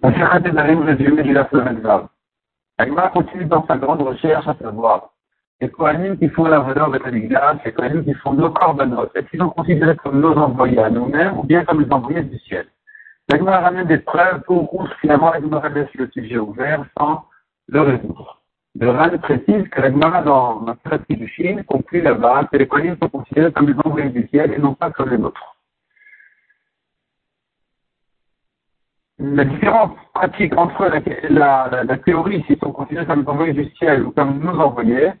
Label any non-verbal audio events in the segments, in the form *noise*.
La Shachat Edarim résumé du Vav. Agma continue dans sa grande recherche à savoir les Kohanim qui font la valeur de la les Kohanim qui font nos korbanot, est-ce qu'ils sont considérés comme nos envoyés à nous-mêmes ou bien comme les envoyés du ciel? L'Agma ramène des preuves pour contre finalement l'Agma laisse le sujet ouvert sans le résoudre. Le Ran précise que l'Agma dans la du Chine conclut là-bas que les Kohanim sont considérés comme les envoyés du ciel et non pas comme les nôtres. La différence pratique entre la, la, la, théorie, s'ils sont considérés comme les envoyés du ciel ou comme nos envoyés,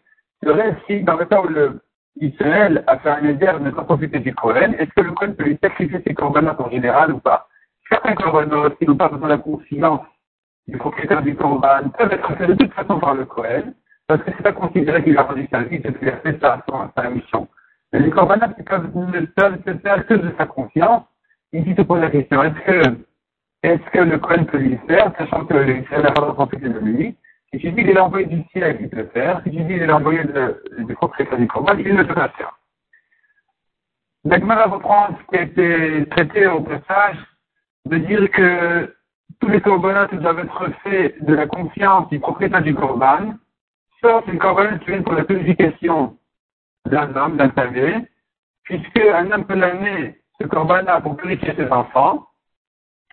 serait si, dans le cas où le Israël a fait un éder ne pas profiter du Kohen, est-ce que le Kohen peut lui sacrifier ses corbanotes en général ou pas? Certains corbanotes qui n'ont pas besoin de la conscience du propriétaire du corban peuvent être faits de toute façon par le Kohen, parce que c'est pas considéré qu'il a rendu service et qu'il a fait sa, sa mission. Mais les corbanotes ne peuvent se faire que de sa conscience, ici se pose la question, est-ce que est-ce que le Cohen peut lui faire, sachant que l'Israël n'a pas de profiter de lui Si tu dis qu'il est l'envoyé du ciel, il peut le faire. Si tu dis qu'il est l'envoyé du propriétaire du Corban, il ne peut pas le faire. L'Agmara reprend ce qui a été traité au passage, de dire que tous les corbanotes doivent être faits de la confiance du propriétaire du corban, sauf les corbanotes qui viennent pour la purification d'un homme, d'un tavé, puisque un homme peut l'amener ce corban pour purifier ses enfants,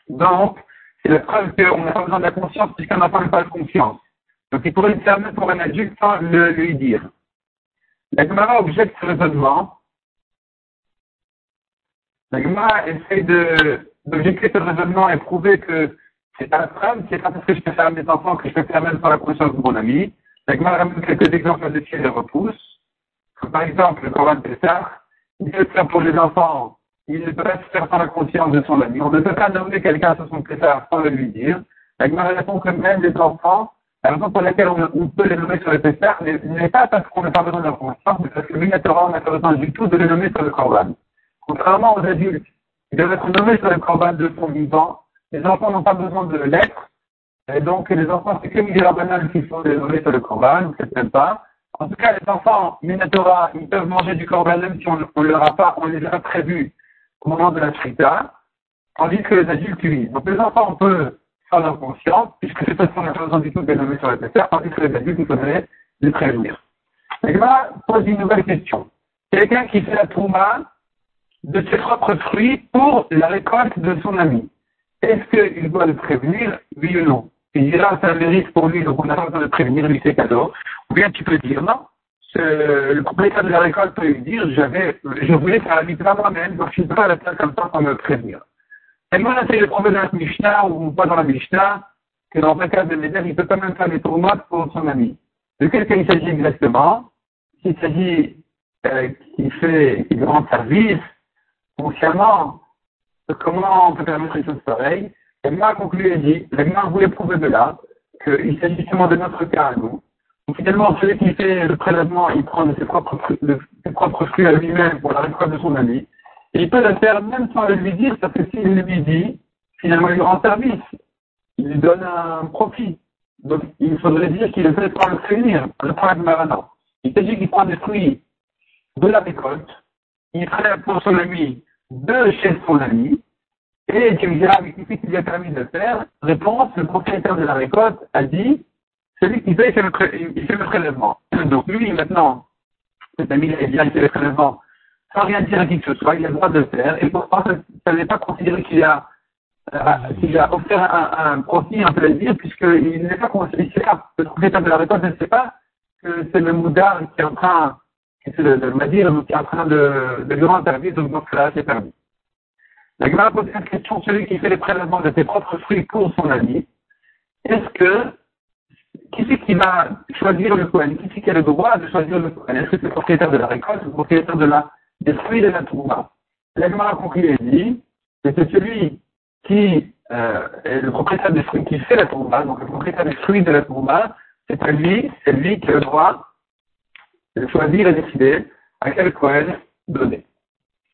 donc, c'est la preuve qu'on n'a pas besoin de la conscience puisqu'on n'a pas de confiance. Donc, il pourrait le faire pour un adulte sans le lui dire. La Gemara objecte ce raisonnement. La Gemara essaie d'objecter ce raisonnement et prouver que c'est pas la preuve, c'est pas parce que je peux faire mes enfants que je peux faire même sans la conscience de mon ami. La ramène quelques exemples de les repousse. par exemple, le Coran Pessah, il peut faire pour les enfants il ne peut pas se faire la conscience de son ami. On ne peut pas nommer quelqu'un sur son préfère sans le lui dire. La répond que même les enfants, la raison pour laquelle on, peut les nommer sur le préfère n'est pas parce qu'on n'a pas besoin de leur conscience, mais parce que Minatora, on n'a pas besoin du tout de les nommer sur le corban. Contrairement aux adultes, ils doivent être nommés sur le corban de son vivant. Les enfants n'ont pas besoin de l'être. Et donc, les enfants, c'est que la banane qu'il faut les nommer sur le corban, c'est même pas. En tout cas, les enfants, Minatora, ils peuvent manger du corban même si on ne leur a pas, on les a prévus au moment de la shrita, tandis que les adultes, oui. Donc les enfants, on peut faire leur conscience, puisque c'est façon, on n'a pas du tout de nommer sur les terre, tandis que les adultes, il faudrait les prévenir. Là, pose une nouvelle question. Quelqu'un qui fait la trouma de ses propres fruits pour la récolte de son ami. Est-ce qu'il doit le prévenir, oui ou non? Il dira, un mérite pour lui, donc on n'a pas besoin de prévenir, lui c'est cadeau. Ou bien tu peux dire, non, le propriétaire de la récolte peut lui dire j'avais, je voulais faire la mitzvah moi-même, donc je ne peux pas la faire comme ça pour me prévenir. Et moi, c'est le problème dans la Mishnah ou pas dans la Mishnah, que dans un cas de Neder, il peut quand même faire des tournois pour son ami. De quel cas il s'agit exactement? S'il s'agit euh, qu'il fait, qu'il rend service, consciemment, comment on peut permettre une chose pareille Et moi, conclu et dit, la main voulait prouver de là qu'il s'agit justement de notre cas à nous, donc finalement, celui qui fait le prélèvement, il prend ses propres, de à lui-même pour la récolte de son ami. Et il peut le faire même sans le lui dire, parce que s'il lui dit, finalement, il lui rend service. Il lui donne un profit. Donc, il faudrait dire qu'il le fait pour le prévenir, le problème maintenant. Il s'agit qu'il prend des fruits de la récolte, il prélève pour son ami de chez son ami, et tu me diras, mais qu'est-ce qu'il lui a permis de faire? Réponse, le propriétaire de la récolte a dit, celui qui fait, il fait le, prélèvement. *clears throat* Donc lui, maintenant, cet ami, il vient, il fait le prélèvement sans rien dire à qui que ce soit, il a le droit de le faire, et pourtant, ça n'est pas considéré qu'il a, euh, a offert un, profit, un plaisir, puisqu'il n'est pas considéré, le propriétaire de la récolte ne sait pas que c'est le moudar qui est en train, c'est le, le madir, qui est en train de, de lui rendre service, donc dans ce cas-là, c'est permis. La Gemara pose cette question, celui qui fait les prélèvements de ses propres fruits pour son ami, est-ce que qui c'est qui va choisir le Kohen? Qui c'est qui a le droit de choisir le Kohen? Est-ce que c'est le propriétaire de la récolte ou le propriétaire de la, des fruits de la Touma La Gemara conclut et dit que c'est celui qui euh, est le propriétaire des fruits qui fait la Touma, donc le propriétaire des fruits de la Touma, c'est à lui, c'est lui qui a le droit de choisir et décider à quel Kohen donner.